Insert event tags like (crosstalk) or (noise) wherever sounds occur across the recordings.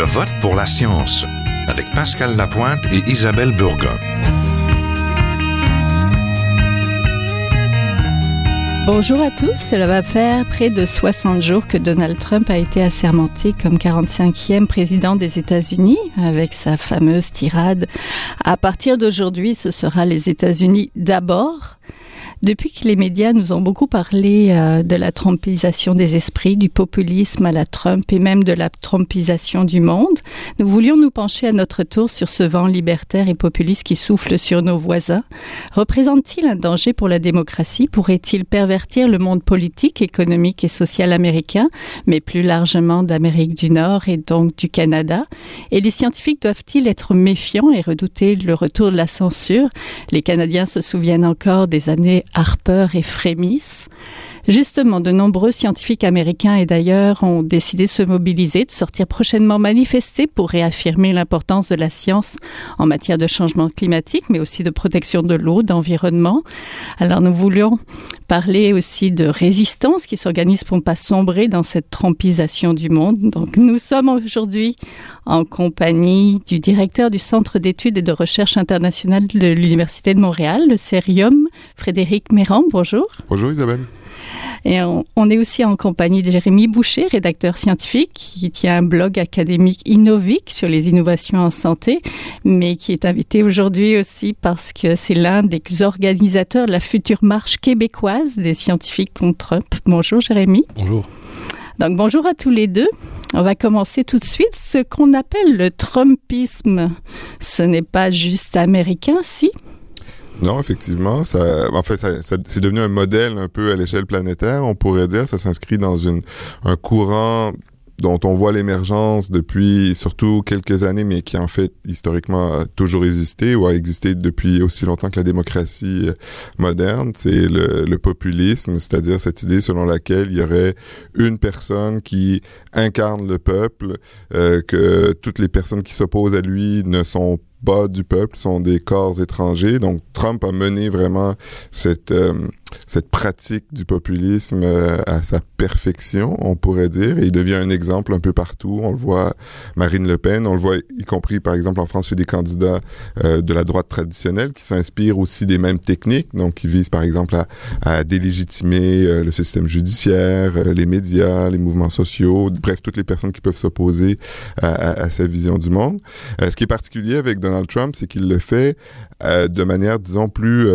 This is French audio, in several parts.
Je vote pour la science avec Pascal Lapointe et Isabelle Burgon. Bonjour à tous. Cela va faire près de 60 jours que Donald Trump a été assermenté comme 45e président des États-Unis avec sa fameuse tirade. À partir d'aujourd'hui, ce sera les États-Unis d'abord depuis que les médias nous ont beaucoup parlé euh, de la trompisation des esprits, du populisme à la Trump et même de la trompisation du monde, nous voulions nous pencher à notre tour sur ce vent libertaire et populiste qui souffle sur nos voisins. Représente-t-il un danger pour la démocratie? Pourrait-il pervertir le monde politique, économique et social américain, mais plus largement d'Amérique du Nord et donc du Canada? Et les scientifiques doivent-ils être méfiants et redouter le retour de la censure? Les Canadiens se souviennent encore des années Harper et frémissent. Justement, de nombreux scientifiques américains et d'ailleurs ont décidé de se mobiliser, de sortir prochainement manifester pour réaffirmer l'importance de la science en matière de changement climatique, mais aussi de protection de l'eau, d'environnement. Alors nous voulions parler aussi de résistance qui s'organise pour ne pas sombrer dans cette trompisation du monde. Donc nous sommes aujourd'hui en compagnie du directeur du Centre d'études et de recherche internationale de l'Université de Montréal, le CERIUM, Frédéric Méran. Bonjour. Bonjour Isabelle. Et on, est aussi en compagnie de Jérémy Boucher, rédacteur scientifique, qui tient un blog académique Innovic sur les innovations en santé, mais qui est invité aujourd'hui aussi parce que c'est l'un des organisateurs de la future marche québécoise des scientifiques contre Trump. Bonjour Jérémy. Bonjour. Donc bonjour à tous les deux. On va commencer tout de suite. Ce qu'on appelle le Trumpisme, ce n'est pas juste américain, si? Non, effectivement, ça, en fait, ça, c'est devenu un modèle un peu à l'échelle planétaire. On pourrait dire, ça s'inscrit dans une un courant dont on voit l'émergence depuis surtout quelques années, mais qui en fait historiquement a toujours existé ou a existé depuis aussi longtemps que la démocratie euh, moderne, c'est le, le, populisme, c'est-à-dire cette idée selon laquelle il y aurait une personne qui incarne le peuple, euh, que toutes les personnes qui s'opposent à lui ne sont bas du peuple sont des corps étrangers. Donc Trump a mené vraiment cette euh, cette pratique du populisme euh, à sa perfection, on pourrait dire, et il devient un exemple un peu partout. On le voit Marine Le Pen, on le voit y compris par exemple en France chez des candidats euh, de la droite traditionnelle qui s'inspirent aussi des mêmes techniques, donc qui visent par exemple à, délégitimer euh, le système judiciaire, les médias, les mouvements sociaux, bref toutes les personnes qui peuvent s'opposer à, à, à, sa vision du monde. ce qui est particulier avec Donald Trump, c'est qu'il le fait de manière disons plus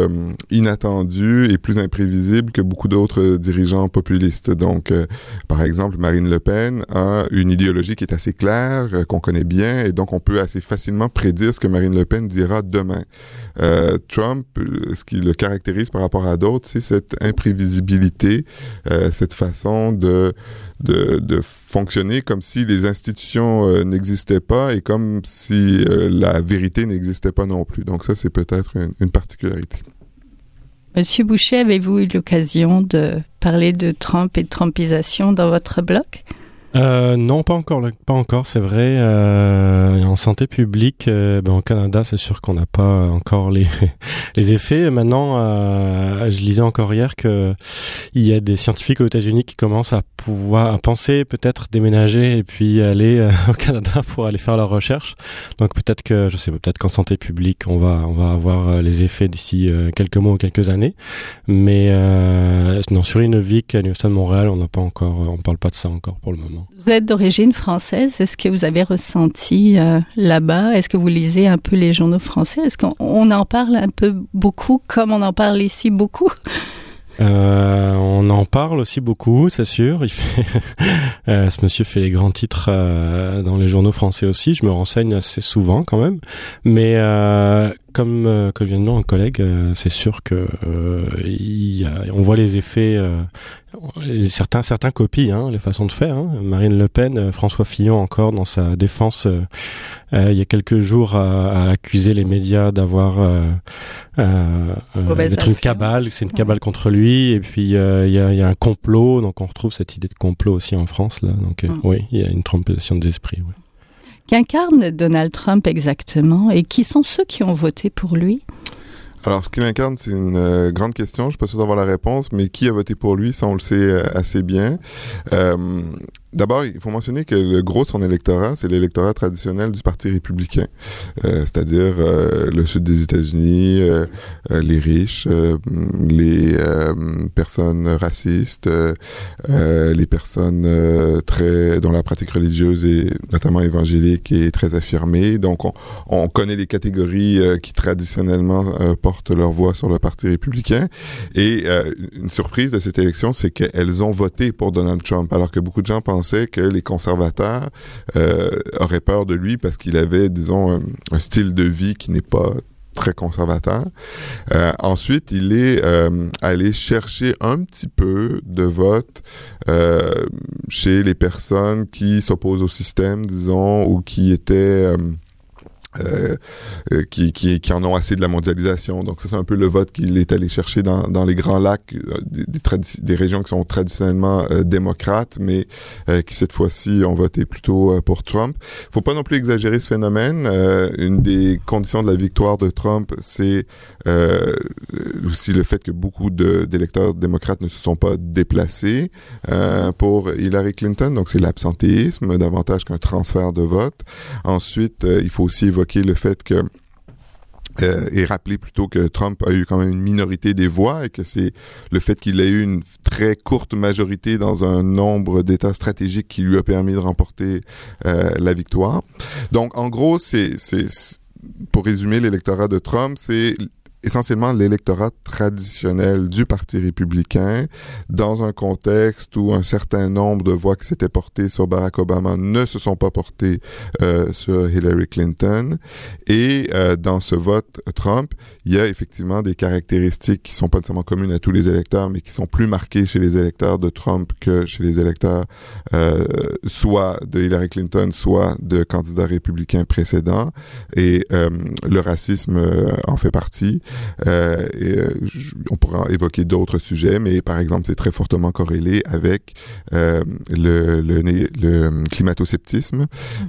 inattendue et plus imprévisible que beaucoup d'autres dirigeants populistes. Donc, euh, par exemple, Marine Le Pen a une idéologie qui est assez claire, euh, qu'on connaît bien, et donc on peut assez facilement prédire ce que Marine Le Pen dira demain. Euh, Trump, ce qui le caractérise par rapport à d'autres, c'est cette imprévisibilité, cette façon de, de, fonctionner comme si les institutions n'existaient pas et comme si la vérité n'existait pas non plus. Donc ça, c'est peut-être une particularité. Monsieur Boucher, avez-vous eu l'occasion de parler de Trump et de Trumpisation dans votre blog? Euh, non, pas encore, pas encore, c'est vrai. Euh, en santé publique, euh, ben, au Canada, c'est sûr qu'on n'a pas encore les (laughs) les effets. Maintenant, euh, je lisais encore hier que il y a des scientifiques aux États-Unis qui commencent à pouvoir à penser peut-être déménager et puis aller euh, (laughs) au Canada pour aller faire leurs recherches. Donc peut-être que je sais peut-être qu'en santé publique, on va on va avoir les effets d'ici quelques mois ou quelques années. Mais non, sur Innovic à l'Université de Montréal, on n'a pas encore, on parle pas de ça encore pour le moment. Vous êtes d'origine française. Est-ce que vous avez ressenti euh, là-bas? Est-ce que vous lisez un peu les journaux français? Est-ce qu'on en parle un peu beaucoup comme on en parle ici beaucoup? (laughs) Euh, on en parle aussi beaucoup, c'est sûr. (laughs) Euh, ce monsieur fait les grands titres dans les journaux français aussi. Je me renseigne assez souvent quand même. Mais euh, comme euh, que vient de dire un collègue, c'est sûr que il y a, on voit les effets. certains certains copient hein, les façons de faire. Hein. Marine Le Pen, François Fillon encore dans sa défense il y a quelques jours a, a accusé les médias d'avoir d'être une cabale, c'est une cabale contre lui. Et puis il y a, y, a, un complot, donc on retrouve cette idée de complot aussi en France là. Donc mm. oui, il y a une trompation des esprits. Qu'incarne Donald Trump exactement et qui sont ceux qui ont voté pour lui? Alors, ce qu'il incarne, c'est une euh, grande question. Je suis pas sûr d'avoir la réponse, mais qui a voté pour lui, ça on le sait euh, assez bien. Euh, D'abord, il faut mentionner que le gros de son électorat, c'est l'électorat traditionnel du Parti républicain, euh, c'est-à-dire euh, le sud des États-Unis, euh, les riches, les personnes racistes, les personnes très dont la pratique religieuse est notamment évangélique est très affirmée. Donc, on, on connaît les catégories qui traditionnellement portent leur voix sur le Parti républicain. Et une surprise de cette élection, c'est qu'elles ont voté pour Donald Trump, alors que beaucoup de gens pensent que les conservateurs euh, auraient peur de lui parce qu'il avait, disons, un, style de vie qui n'est pas très conservateur. Euh, ensuite, il est euh, allé chercher un petit peu de vote chez les personnes qui s'opposent au système, disons, ou qui étaient euh, euh, qui, qui, qui, en ont assez de la mondialisation. Donc ça, c'est un peu le vote qu'il est allé chercher dans, dans les grands lacs, euh, des, des, régions qui sont traditionnellement démocrates, mais qui cette fois-ci ont voté plutôt pour Trump. Faut pas non plus exagérer ce phénomène. une des conditions de la victoire de Trump, c'est aussi le fait que beaucoup d'électeurs démocrates ne se sont pas déplacés pour Hillary Clinton. Donc c'est l'absentéisme davantage qu'un transfert de vote. Ensuite, il faut aussi évoquer le fait que euh, et rappeler plutôt que Trump a eu quand même une minorité des voix et que c'est le fait qu'il ait eu une très courte majorité dans un nombre d'États stratégiques qui lui a permis de remporter euh, la victoire. Donc en gros, c'est pour résumer l'électorat de Trump, c'est essentiellement l'électorat traditionnel du Parti républicain dans un contexte où un certain nombre de voix qui s'étaient portées sur Barack Obama ne se sont pas portées euh, sur Hillary Clinton. Et euh, dans ce vote Trump, il y a effectivement des caractéristiques qui sont pas nécessairement communes à tous les électeurs, mais qui sont plus marquées chez les électeurs de Trump que chez les électeurs euh, soit de Hillary Clinton, soit de candidats républicains précédents. Et euh, le racisme euh, en fait partie. Euh, et, euh, on pourra évoquer d'autres sujets, mais par exemple, c'est très fortement corrélé avec euh, le, le, le, climato-sceptisme mm.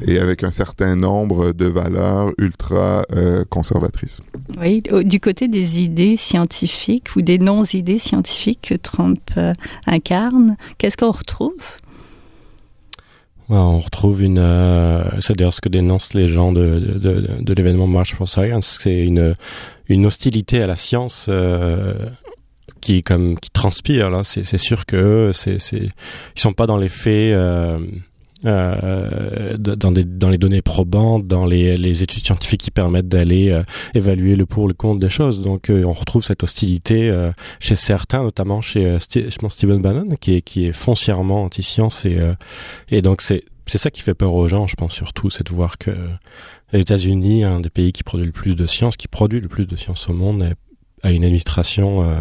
et avec un certain nombre de valeurs ultra conservatrices. Oui, du côté des idées scientifiques ou des non-idées scientifiques que Trump incarne, qu'est-ce qu'on retrouve? On retrouve une, c'est d'ailleurs ce que dénoncent les gens de, de, de l'événement March for Science, c'est une une hostilité à la science euh, qui comme qui transpire là. C'est sûr que c'est c'est ils sont pas dans les faits. Euh, euh, dans, des, dans les données probantes, dans les, les études scientifiques qui permettent d'aller euh, évaluer le pour le contre des choses. Donc euh, on retrouve cette hostilité euh, chez certains, notamment chez je pense Stephen Bannon, qui est, qui est foncièrement anti-science et, et donc c'est c'est ça qui fait peur aux gens, je pense surtout, c'est de voir que les États-Unis, un des pays qui produit le plus de science, qui produit le plus de science au monde, a une administration euh,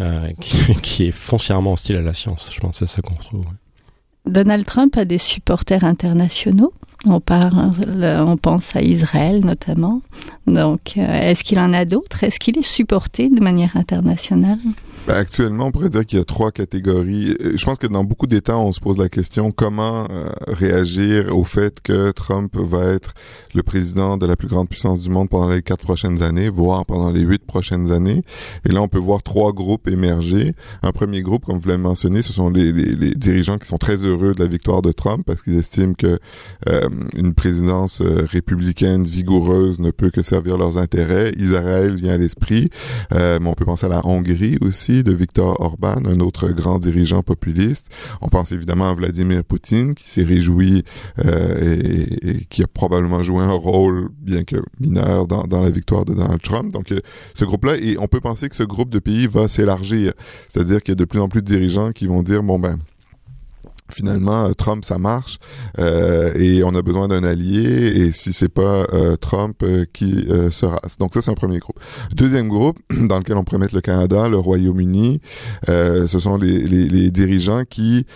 euh, (laughs) qui, est foncièrement hostile à la science. Je pense que c'est ça qu'on retrouve. Donald Trump a des supporters internationaux? On, parle, on pense à Israël notamment. Donc, euh, est-ce qu'il en a d'autres? Est-ce qu'il est supporté de manière internationale? Ben, actuellement, on pourrait dire qu'il y a trois catégories. Euh, je pense que dans beaucoup d'États, on se pose la question comment euh, réagir au fait que Trump va être le président de la plus grande puissance du monde pendant les quatre prochaines années, voire pendant les huit prochaines années? Et là, on peut voir trois groupes émerger. Un premier groupe, comme vous l'avez mentionné, ce sont les, les, dirigeants qui sont très heureux de la victoire de Trump parce qu'ils estiment que euh, une présidence républicaine vigoureuse ne peut que servir leurs intérêts. Israël vient à l'esprit, mais on peut penser à la Hongrie aussi de Viktor Orban, un autre grand dirigeant populiste. On pense évidemment à Vladimir Poutine, qui s'est réjoui euh, et, qui a probablement joué un rôle, bien que mineur, dans, dans la victoire de Donald Trump. Donc, euh, ce groupe-là, et on peut penser que ce groupe de pays va s'élargir. C'est-à-dire qu'il y a de plus en plus de dirigeants qui vont dire, bon ben, finalement euh, Trump ça marche euh, et on a besoin d'un allié et si c'est pas euh, Trump qui sera. Donc ça c'est un premier groupe. Deuxième groupe (clears throat) dans lequel on pourrait mettre le Canada le Royaume-Uni ce sont les, les, les, dirigeants qui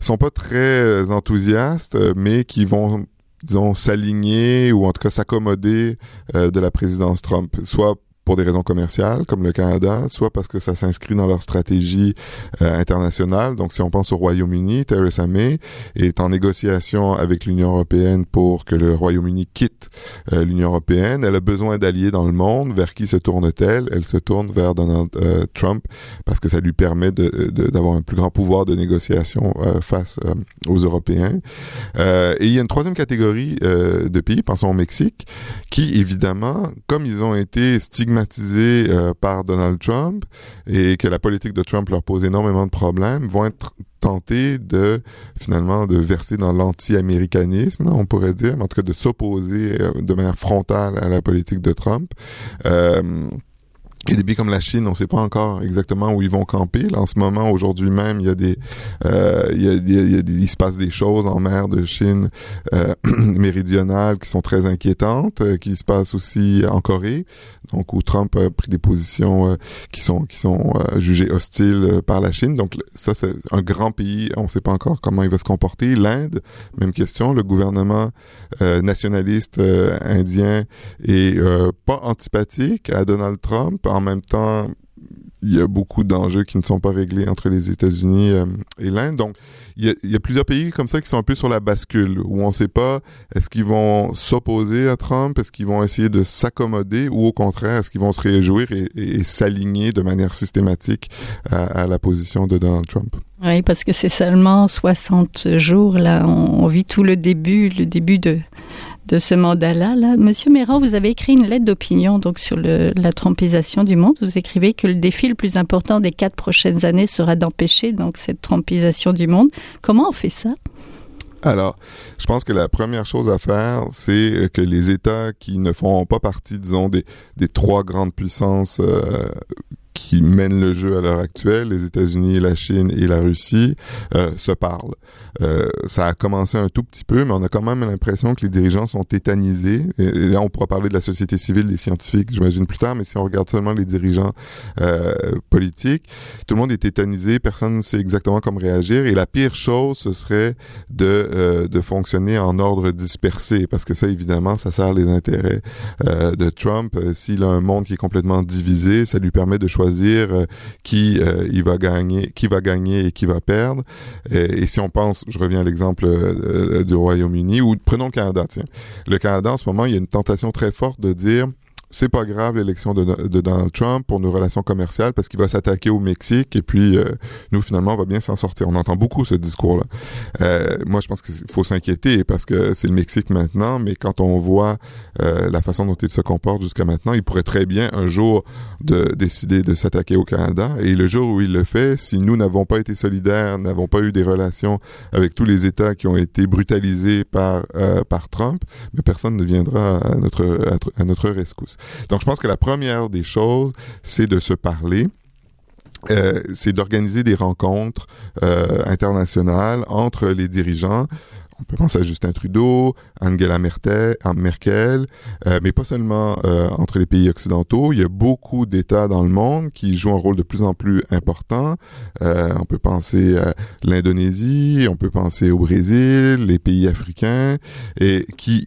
sont pas très enthousiastes mais qui vont disons s'aligner ou en tout cas s'accommoder de la présidence Trump soit pour des raisons commerciales, comme le Canada, soit parce que ça s'inscrit dans leur stratégie euh, internationale. Donc, si on pense au Royaume-Uni, Theresa May est en négociation avec l'Union européenne pour que le Royaume-Uni quitte euh, l'Union européenne. Elle a besoin d'alliés dans le monde. Vers qui se tourne-t-elle? Elle se tourne vers Donald euh, Trump parce que ça lui permet d'avoir un plus grand pouvoir de négociation face aux Européens. et il y a une troisième catégorie de pays, pensons au Mexique, qui évidemment, comme ils ont été stigmatisés stigmatisés euh, par Donald Trump et que la politique de Trump leur pose énormément de problèmes, vont être tentés de finalement de verser dans l'anti-américanisme, on pourrait dire, mais en tout cas de s'opposer euh, de manière frontale à la politique de Trump. Euh, et des pays comme la Chine, on ne sait pas encore exactement où ils vont camper. Là, en ce moment, aujourd'hui même, il y a des, euh, il, y a, il, y a, il, se passe des choses en mer de Chine euh, (clears throat) méridionale qui sont très inquiétantes, euh, qui se passent aussi en Corée, donc où Trump a pris des positions euh, qui sont qui sont euh, jugées hostiles par la Chine. Donc ça, c'est un grand pays. On ne sait pas encore comment il va se comporter. L'Inde, même question. Le gouvernement nationaliste indien est pas antipathique à Donald Trump en même temps, il y a beaucoup d'enjeux qui ne sont pas réglés entre les États-Unis euh, et l'Inde. Donc, il y, a, plusieurs pays comme ça qui sont un peu sur la bascule, où on ne sait pas est-ce qu'ils vont s'opposer à Trump, est-ce qu'ils vont essayer de s'accommoder, ou au contraire, est-ce qu'ils vont se réjouir et, s'aligner de manière systématique à, la position de Donald Trump? Oui, parce que c'est seulement 60 jours, là, on vit tout le début, le début de de ce mandat-là. Là. Monsieur Méran, vous avez écrit une lettre d'opinion donc sur la trompisation du monde. Vous écrivez que le défi le plus important des quatre prochaines années sera d'empêcher donc cette trompisation du monde. Comment on fait ça? Alors, je pense que la première chose à faire, c'est que les États qui ne font pas partie, disons, des, des trois grandes puissances euh, qui mènent le jeu à l'heure actuelle, les États-Unis, la Chine et la Russie, euh, se parlent. Euh, ça a commencé un tout petit peu, mais on a quand même l'impression que les dirigeants sont tétanisés. Et, là, on pourra parler de la société civile, des scientifiques, j'imagine plus tard, mais si on regarde seulement les dirigeants euh, politiques, tout le monde est tétanisé, personne ne sait exactement comment réagir. Et la pire chose, ce serait de, euh, de fonctionner en ordre dispersé, parce que ça, évidemment, ça sert les intérêts euh, de Trump. S'il a un monde qui est complètement divisé, ça lui permet de choisir choisir euh, qui euh, il va gagner, qui va gagner et qui va perdre. Et, si on pense, je reviens à l'exemple euh, du Royaume-Uni ou prenons le Canada. Tiens, le Canada en ce moment, il y a une tentation très forte de dire c'est pas grave l'élection de, Donald Trump pour nos relations commerciales parce qu'il va s'attaquer au Mexique et puis euh, nous finalement on va bien s'en sortir. On entend beaucoup ce discours-là. Euh, moi je pense qu'il faut s'inquiéter parce que c'est le Mexique maintenant, mais quand on voit euh, la façon dont il se comporte jusqu'à maintenant, il pourrait très bien un jour de décider de s'attaquer au Canada et le jour où il le fait, si nous n'avons pas été solidaires, n'avons pas eu des relations avec tous les États qui ont été brutalisés par euh, par Trump, mais personne ne viendra à notre à notre rescousse. Donc, je pense que la première des choses, c'est de se parler. Euh, c'est d'organiser des rencontres euh, internationales entre les dirigeants. On peut penser à Justin Trudeau, Angela Merkel, euh, mais pas seulement euh, entre les pays occidentaux. Il y a beaucoup d'États dans le monde qui jouent un rôle de plus en plus important. Euh, on peut penser à l'Indonésie, on peut penser au Brésil, les pays africains, et qui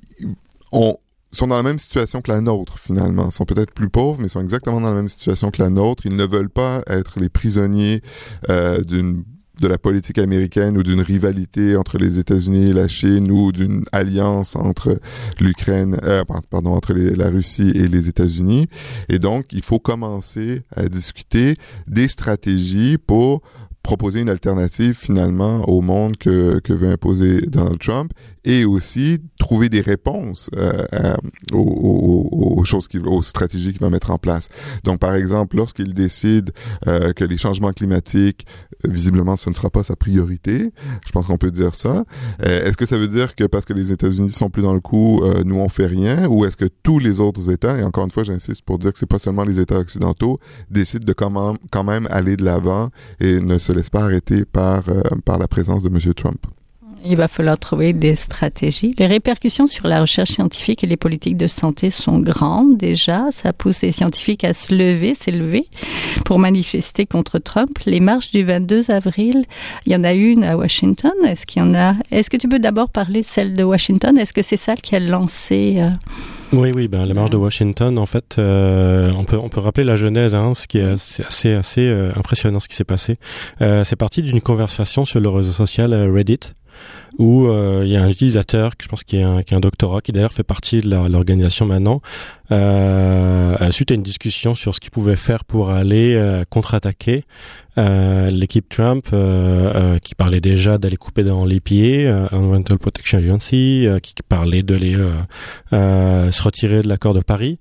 ont sont dans la même situation que la nôtre, finalement. Ils sont peut-être plus pauvres, mais ils sont exactement dans la même situation que la nôtre. Ils ne veulent pas être les prisonniers euh, d'une de la politique américaine ou d'une rivalité entre les États-Unis et la Chine ou d'une alliance entre l'Ukraine, euh, pardon, entre la Russie et les États-Unis. Et donc, il faut commencer à discuter des stratégies pour proposer une alternative finalement au monde que, que veut imposer Donald Trump et aussi trouver des réponses euh, aux, aux, choses qui, aux stratégies qu'il va mettre en place. Donc par exemple, lorsqu'il décide euh, que les changements climatiques, visiblement, ce ne sera pas sa priorité, je pense qu'on peut dire ça. Euh, est-ce que ça veut dire que parce que les États-Unis sont plus dans le coup, euh, nous on fait rien, ou est-ce que tous les autres États, et encore une fois, j'insiste pour dire que c'est pas seulement les États occidentaux, décident de quand même, aller de l'avant et ne se laisse pas arrêter par, euh, par la présence de M. Trump? Il va falloir trouver des stratégies. Les répercussions sur la recherche scientifique et les politiques de santé sont grandes déjà. Ça pousse les scientifiques à se lever, s'élever pour manifester contre Trump. Les marches du 22 avril, il y en a une à Washington. Est-ce qu'il y en a Est-ce que tu peux d'abord parler de celle de Washington? Est-ce que c'est ça qui a lancé euh, Oui, oui, ben, la marche de Washington, en fait, euh, on, peut, on peut rappeler la genèse, hein, ce qui est assez, assez euh, impressionnant ce qui s'est passé. C'est parti d'une conversation sur le réseau social Reddit où euh, il y a un utilisateur, je pense qui a un, un doctorat, qui d'ailleurs fait partie de l'organisation maintenant, euh, suite à une discussion sur ce qu'il pouvait faire pour aller euh, contre-attaquer euh, l'équipe Trump, euh, qui parlait déjà d'aller couper dans les pieds, Environmental Protection Agency, qui parlait de les se retirer de l'accord de Paris.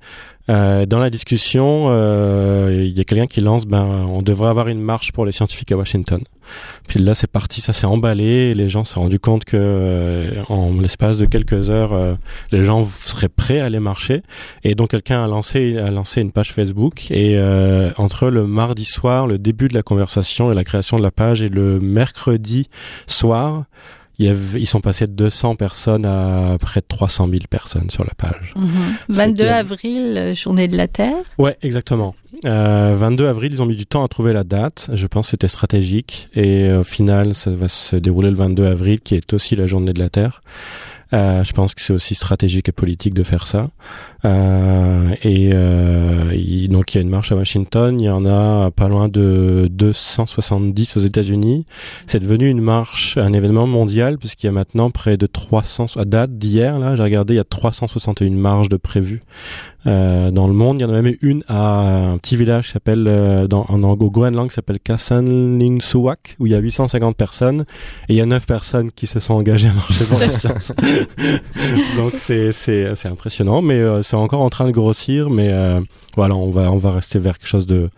Euh, dans la discussion, euh, il y a quelqu'un qui lance, ben, on devrait avoir une marche pour les scientifiques à Washington. Puis là, c'est parti, ça s'est emballé. Et les gens se sont rendus compte que, euh, en l'espace de quelques heures, euh, les gens seraient prêts à aller marcher. Et donc, quelqu'un a lancé, a lancé une page Facebook. Et euh, entre le mardi soir, le début de la conversation et la création de la page, et le mercredi soir, ils sont passés de 200 personnes à près de 300 000 personnes sur la page. 22 mhm. avril, euh, journée de la Terre. Ouais, exactement. Euh, 22 avril, ils ont mis du temps à trouver la date. Je pense que c'était stratégique. Et au final, ça va se dérouler le 22 avril, qui est aussi la journée de la Terre. Euh, je pense que c'est aussi stratégique et politique de faire ça. Euh, et euh, donc il y a une marche à Washington, il y en a pas loin de 270 aux États-Unis. C'est devenu une marche, un événement mondial puisqu'il y a maintenant près de 300 à date d'hier là, j'ai regardé, il y a 361 marches de prévues euh, dans le monde. Il y en a même une à un petit village qui s'appelle, euh, dans, en, au Groenland, qui s'appelle Kassanlingsuak, où il y a 850 personnes et il y a 9 personnes qui se sont engagées à marcher pour la science. Donc c'est, c'est, c'est impressionnant, mais euh, c'est encore en train de grossir, mais euh, voilà, on va, on va rester vers quelque chose de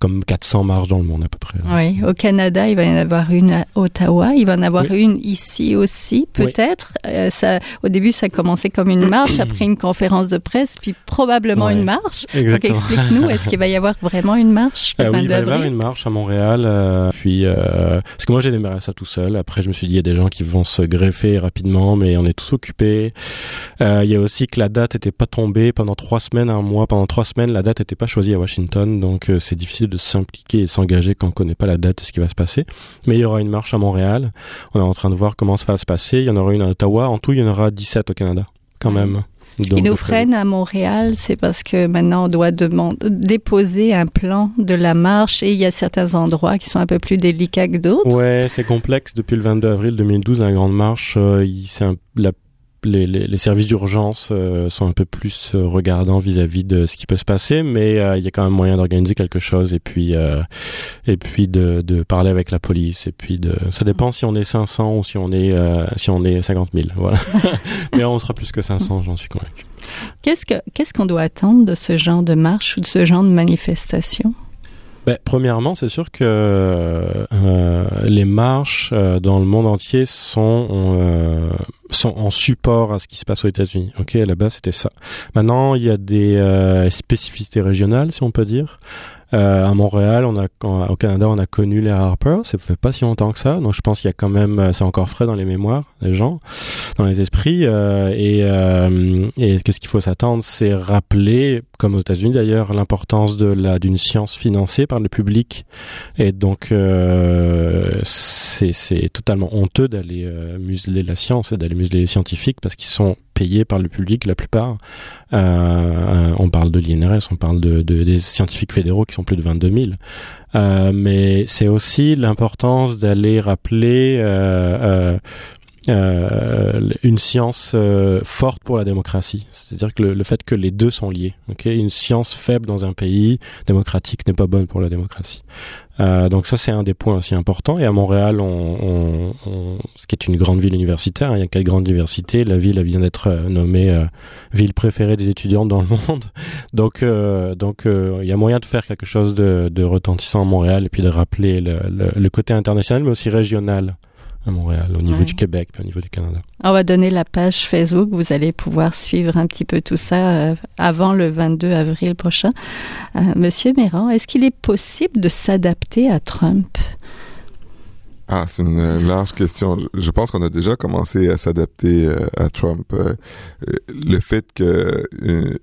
comme 400 marches dans le monde à peu près. Oui, au Canada, il va y en avoir une à Ottawa, il va en avoir une ici aussi, peut-être. ça, au début, ça a commencé comme une marche, (clears throat) après une conférence de presse, puis probablement probablement une marche. Donc explique-nous, est-ce qu'il va y avoir vraiment une marche euh, Oui, il va y avoir une marche à Montréal. Euh, puis, euh, parce que moi j'ai démarré ça tout seul. Après, je me suis dit, il y a des gens qui vont se greffer rapidement, mais on est tous occupés. Euh, il y a aussi que la date n'était pas tombée pendant trois semaines, un mois. Pendant trois semaines, la date n'était pas choisie à Washington, donc c'est difficile de s'impliquer et s'engager quand on connaît pas la date de ce qui va se passer. Mais il y aura une marche à Montréal. On est en train de voir comment ça va se passer. Il y en aura une à Ottawa. En tout, il y en aura 17 au Canada, quand même. Ce qui nous freine à Montréal, c'est parce que maintenant on doit demander, déposer un plan de la marche et il y a certains endroits qui sont un peu plus délicats que d'autres. Ouais, c'est complexe. Depuis le 22 avril 2012, la Grande Marche, euh, c'est la les, services d'urgence euh, sont un peu plus euh, regardants vis-à-vis de ce qui peut se passer, mais euh, il y a quand même moyen d'organiser quelque chose et puis et puis de, parler avec la police et puis de ça dépend si on est 500 ou si on est si on est 50 000 voilà. (laughs) Mais on sera plus que 500 j'en suis convaincu. Qu'est-ce que qu'est-ce qu'on doit attendre de ce genre de marche ou de ce genre de manifestation? Ben, premièrement, c'est sûr que euh, les marches euh, dans le monde entier sont euh, sont en support à ce qui se passe aux États-Unis. Ok, base c'était ça. Maintenant, il y a des euh, spécificités régionales, si on peut dire. Euh, à Montréal, on a, au Canada, on a connu les Harper. Ça fait pas si longtemps que ça. Donc, je pense qu'il y a quand même, euh, c'est encore frais dans les mémoires des gens, dans les esprits. Euh, et, et qu'est-ce qu'il faut s'attendre, c'est rappeler, comme aux États-Unis d'ailleurs, l'importance de la d'une science financée par le public. Et donc, c'est totalement honteux d'aller museler la science et d'aller museler les scientifiques parce qu'ils sont payés par le public la plupart. Euh, on parle de l'INRS, on parle de, de, des scientifiques fédéraux qui sont plus de 22 000. Euh, mais c'est aussi l'importance d'aller rappeler euh, euh, une science euh, forte pour la démocratie. C'est-à-dire que le, fait que les deux sont liés. Une science faible dans un pays démocratique n'est pas bonne pour la démocratie. Euh, donc ça c'est un des points aussi importants. Et à Montréal, on, on, on, ce qui est une grande ville universitaire, hein, il y a quatre grandes universités. La ville elle vient d'être nommée ville préférée des étudiants dans le (laughs) monde. Donc donc il y a moyen de faire quelque chose de, retentissant à Montréal et puis de rappeler le, le, le côté international mais aussi régional à Montréal, au niveau ouais. du Québec, puis au niveau du Canada. On va donner la page Facebook. Vous allez pouvoir suivre un petit peu tout ça euh, avant le 22 avril prochain. Euh, Monsieur Méran, est-ce qu'il est possible de s'adapter à Trump? Ah, c'est une large question. Je pense qu'on a déjà commencé à s'adapter euh, à Trump. Euh, le fait que euh,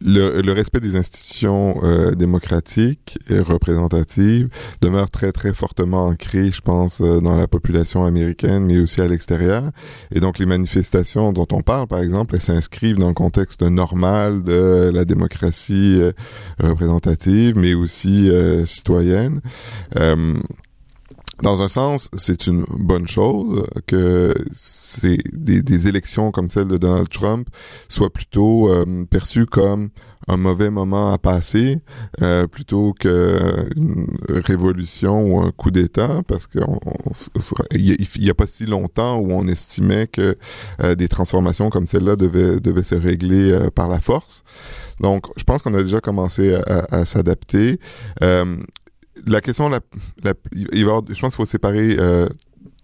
le, le, respect des institutions euh, démocratiques et représentatives demeure très très fortement ancré, je pense, euh, dans la population américaine, mais aussi à l'extérieur. Et donc les manifestations dont on parle, par exemple, elles s'inscrivent dans le contexte normal de la démocratie euh, représentative, mais aussi citoyenne dans un sens, c'est une bonne chose que c'est des, élections comme celle de Donald Trump soient plutôt euh, perçues comme un mauvais moment à passer euh, plutôt qu'une révolution ou un coup d'État parce qu'il n'y a, pas si longtemps où on estimait que euh, des transformations comme celle-là devaient, devaient se régler euh, par la force. Donc, je pense qu'on a déjà commencé à, s'adapter. La question, la, la, il va je pense qu'il faut séparer euh,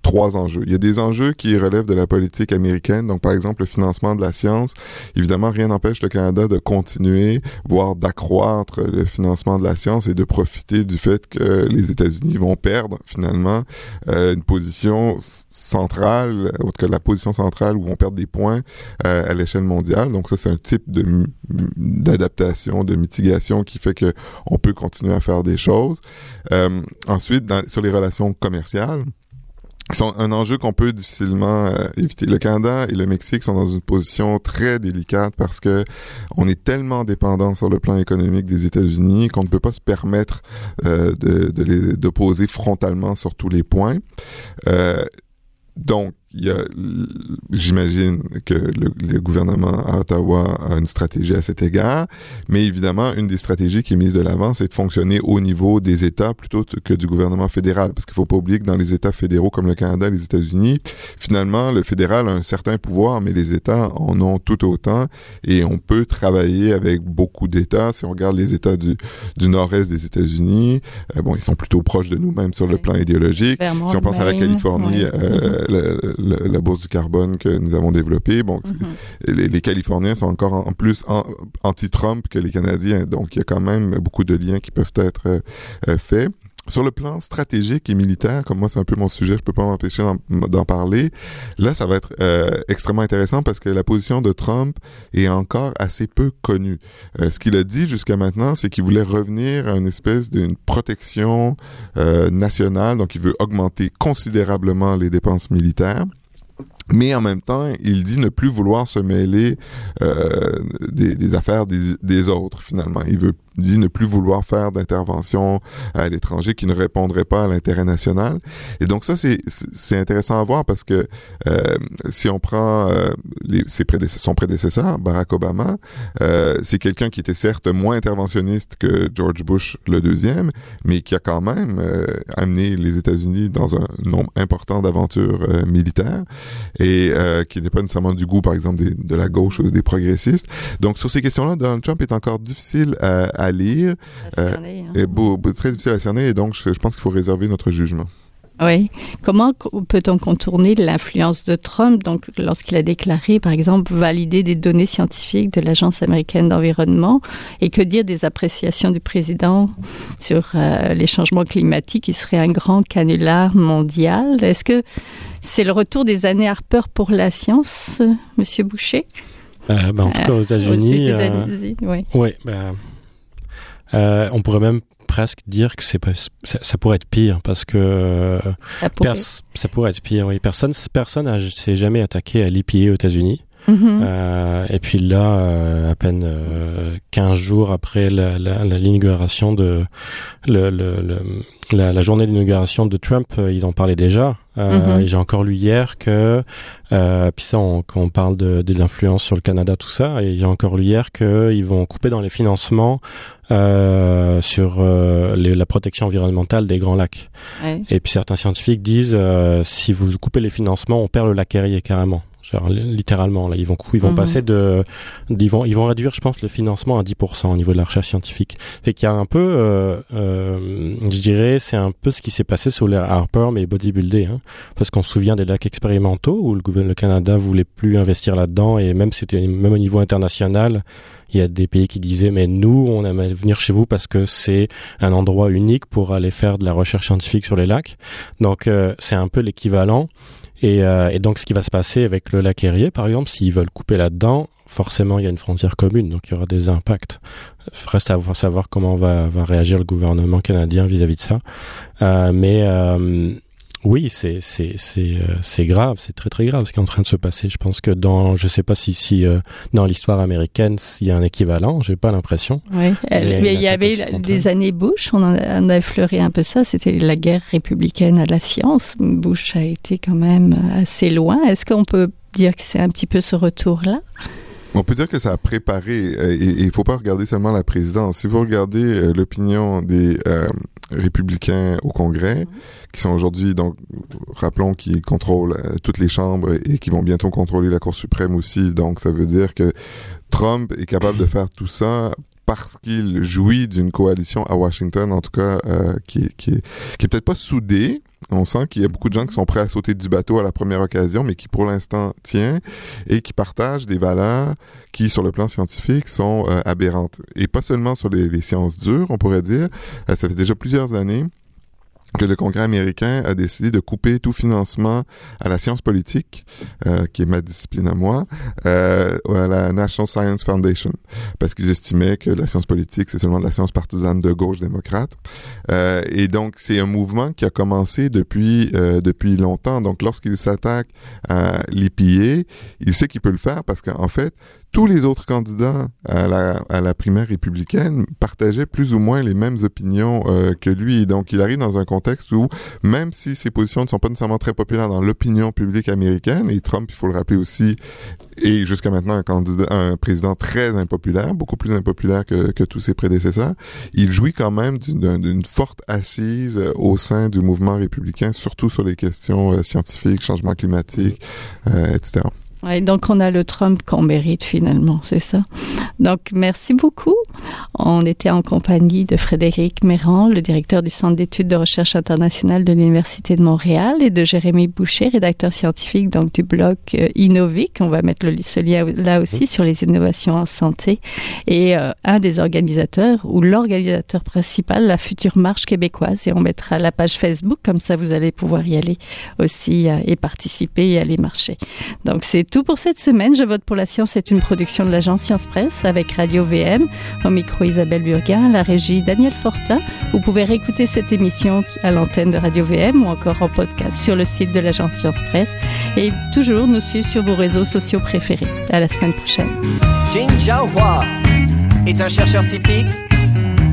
trois enjeux. Il y a des enjeux qui relèvent de la politique américaine, donc par exemple le financement de la science. Évidemment, rien n'empêche le Canada de continuer, voire d'accroître le financement de la science et de profiter du fait que les États-Unis vont perdre finalement euh, une position centrale, ou que la position centrale où vont perdre des points euh, à l'échelle mondiale. Donc ça, c'est un type d'adaptation, de mitigation qui fait que on peut continuer à faire des choses. Euh, ensuite, dans, sur les relations commerciales, sont un enjeu qu'on peut difficilement euh, éviter. Le Canada et le Mexique sont dans une position très délicate parce que on est tellement dépendant sur le plan économique des États-Unis qu'on ne peut pas se permettre euh, de, de les d'opposer frontalement sur tous les points. Euh, donc, j'imagine que le, gouvernement à Ottawa a une stratégie à cet égard, mais évidemment, une des stratégies qui est mise de l'avant, c'est de fonctionner au niveau des États plutôt que du gouvernement fédéral, parce qu'il faut pas oublier que dans les États fédéraux comme le Canada, les États-Unis, finalement, le fédéral a un certain pouvoir, mais les États en ont tout autant, et on peut travailler avec beaucoup d'États. Si on regarde les États du, du nord-est des États-Unis, euh, bon, ils sont plutôt proches de nous, même sur le plan idéologique. si on pense à la Californie, euh, le, la bourse du carbone que nous avons développée. Bon, mhm. les, Californiens sont encore en, plus anti-Trump que les Canadiens, donc il y a quand même beaucoup de liens qui peuvent être euh, euh, faits. Sur le plan stratégique et militaire, comme moi c'est un peu mon sujet, je peux pas m'empêcher d'en parler. Là, ça va être euh, extrêmement intéressant parce que la position de Trump est encore assez peu connue. ce qu'il a dit jusqu'à maintenant, c'est qu'il voulait revenir à une espèce d'une protection nationale, donc il veut augmenter considérablement les dépenses militaires. Mais en même temps, il dit ne plus vouloir se mêler euh, des, des, affaires des, des, autres, finalement. Il veut dit ne plus vouloir faire d'intervention à l'étranger qui ne répondrait pas à l'intérêt national. Et donc ça, c'est, intéressant à voir parce que euh, si on prend euh, ses prédécesseurs, son prédécesseur, Barack Obama, euh, c'est quelqu'un qui était certes moins interventionniste que George Bush le deuxième, mais qui a quand même euh, amené les États-Unis dans un nombre important d'aventures euh, militaires et euh, qui n'est pas nécessairement du goût, par exemple, de la gauche ou des progressistes. Donc sur ces questions-là, Donald Trump est encore difficile à lire. Euh, hein. et beau, très difficile à cerner, et donc je, je pense qu'il faut réserver notre jugement. Oui. Comment peut-on contourner l'influence de Trump, donc lorsqu'il a déclaré, par exemple, valider des données scientifiques de l'Agence américaine d'environnement, et que dire des appréciations du président sur euh, les changements climatiques, qui serait un grand canular mondial Est-ce que c'est le retour des années Harper pour la science, Monsieur Boucher? Euh, ben, En tout cas, aux États-Unis. Euh, oui. Ouais, ben, euh, on pourrait même presque dire que c'est ça, ça, pourrait être pire parce que ça pourrait, ça pourrait être pire. Oui, personne personne s'est jamais attaqué à l'IPA aux États-Unis. Mm -hmm. euh, et puis là, euh, à peine euh, 15 jours après l'inauguration de le, le, le, la, la, journée d'inauguration de Trump, euh, ils en parlaient déjà. Euh, mm -hmm. J'ai encore lu hier que, puis ça, on, on parle de, de l'influence sur le Canada, tout ça, et j'ai encore lu hier qu'ils vont couper dans les financements euh, sur euh, les, la protection environnementale des Grands Lacs. Ouais. Et puis certains scientifiques disent, euh, si vous coupez les financements, on perd le lac Erie carrément. Genre, littéralement là ils vont ils vont mmh. passer de ils vont ils vont réduire je pense le financement à 10% au niveau de la recherche scientifique. Fait qu'il y a un peu euh, euh, je dirais c'est un peu ce qui s'est passé sur l'ère Harper mais bodybuildé hein, parce qu'on se souvient des lacs expérimentaux où le gouvernement le Canada voulait plus investir là-dedans et même c'était même au niveau international il y a des pays qui disaient mais nous on aimerait venir chez vous parce que c'est un endroit unique pour aller faire de la recherche scientifique sur les lacs. Donc euh, c'est un peu l'équivalent et, euh, et, donc, ce qui va se passer avec le lac Erie, par exemple, s'ils veulent couper là-dedans, forcément, il y a une frontière commune, donc il y aura des impacts. Reste à savoir comment va, réagir le gouvernement canadien vis-à-vis de ça. Euh, mais euh, oui, c'est c'est c'est euh, c'est grave, c'est très très grave ce qui est en train de se passer. Je pense que dans, je sais pas si si euh, dans l'histoire américaine il y a un équivalent, j'ai pas l'impression. Oui, mais il y avait des années Bush, on, en a, on a effleuré un peu ça. C'était la guerre républicaine à la science. Bush a été quand même assez loin. Est-ce qu'on peut dire que c'est un petit peu ce retour là? On peut dire que ça a préparé, euh, et il faut pas regarder seulement la présidence. Si vous regardez euh, l'opinion des euh, républicains au Congrès, qui sont aujourd'hui, donc, rappelons, qui contrôlent toutes les chambres et qui vont bientôt contrôler la Cour suprême aussi. Donc, ça veut dire que Trump est capable de faire tout ça parce qu'il jouit d'une coalition à Washington, en tout cas, euh, qui, qui, qui est peut-être pas soudée. On sent qu'il y a beaucoup de gens qui sont prêts à sauter du bateau à la première occasion, mais qui pour l'instant tient et qui partagent des valeurs qui, sur le plan scientifique, sont euh, aberrantes. Et pas seulement sur les, sciences dures, on pourrait dire. Euh, ça fait déjà plusieurs années que le Congrès américain a décidé de couper tout financement à la science politique, euh, qui est ma discipline à moi, euh, à la National Science Foundation, parce qu'ils estimaient que la science politique, c'est seulement de la science partisane de gauche démocrate. Euh, et donc, c'est un mouvement qui a commencé depuis euh, depuis longtemps. Donc, lorsqu'il s'attaque à l'EPA, il sait qu'il peut le faire parce qu'en fait, tous les autres candidats à la, à la primaire républicaine partageaient plus ou moins les mêmes opinions euh, que lui. Donc, il arrive dans un contexte où, même si ses positions ne sont pas nécessairement très populaires dans l'opinion publique américaine, et Trump, il faut le rappeler aussi, est jusqu'à maintenant un candidat, un président très impopulaire, beaucoup plus impopulaire que, que tous ses prédécesseurs, il jouit quand même d'une forte assise euh, au sein du mouvement républicain, surtout sur les questions euh, scientifiques, changement climatique, euh, etc. Ouais, donc on a le Trump qu'on mérite finalement, c'est ça. Donc merci beaucoup. On était en compagnie de Frédéric Méran, le directeur du Centre d'études de recherche internationale de l'Université de Montréal, et de Jérémy Boucher, rédacteur scientifique donc du blog euh, Innovic. On va mettre le, ce lien là aussi sur les innovations en santé et euh, un des organisateurs ou l'organisateur principal, la future marche québécoise. Et on mettra la page Facebook comme ça vous allez pouvoir y aller aussi euh, et participer et aller marcher. Donc c'est tout pour cette semaine. Je vote pour la science c'est une production de l'agence Science Presse avec Radio VM. Au micro Isabelle Burguin, la régie Daniel Fortin. Vous pouvez réécouter cette émission à l'antenne de Radio VM ou encore en podcast sur le site de l'agence Science Presse. Et toujours nous suivre sur vos réseaux sociaux préférés. À la semaine prochaine. Jin Jiahua est un chercheur typique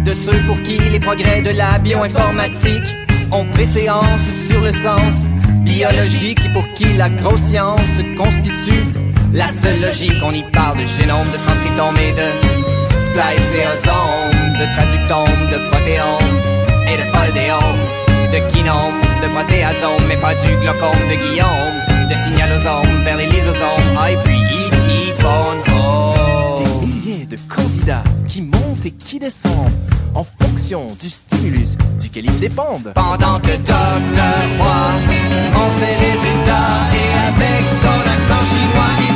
de ceux pour qui les progrès de la bioinformatique ont préséance sur le sens biologique et pour qui la grosse science constitue la seule logique. On y parle de génome, de transcriptome et de spliceosome, de traductome, de protéome et de foldéome, de kinome, de protéasome, mais pas du glaucome de Guillaume, de signalosome vers les lysosomes, ah, et puis E.T. et qui descendent en fonction du stimulus duquel ils dépendent. Pendant que Dr. Roy, on ses résultats et avec son accent chinois,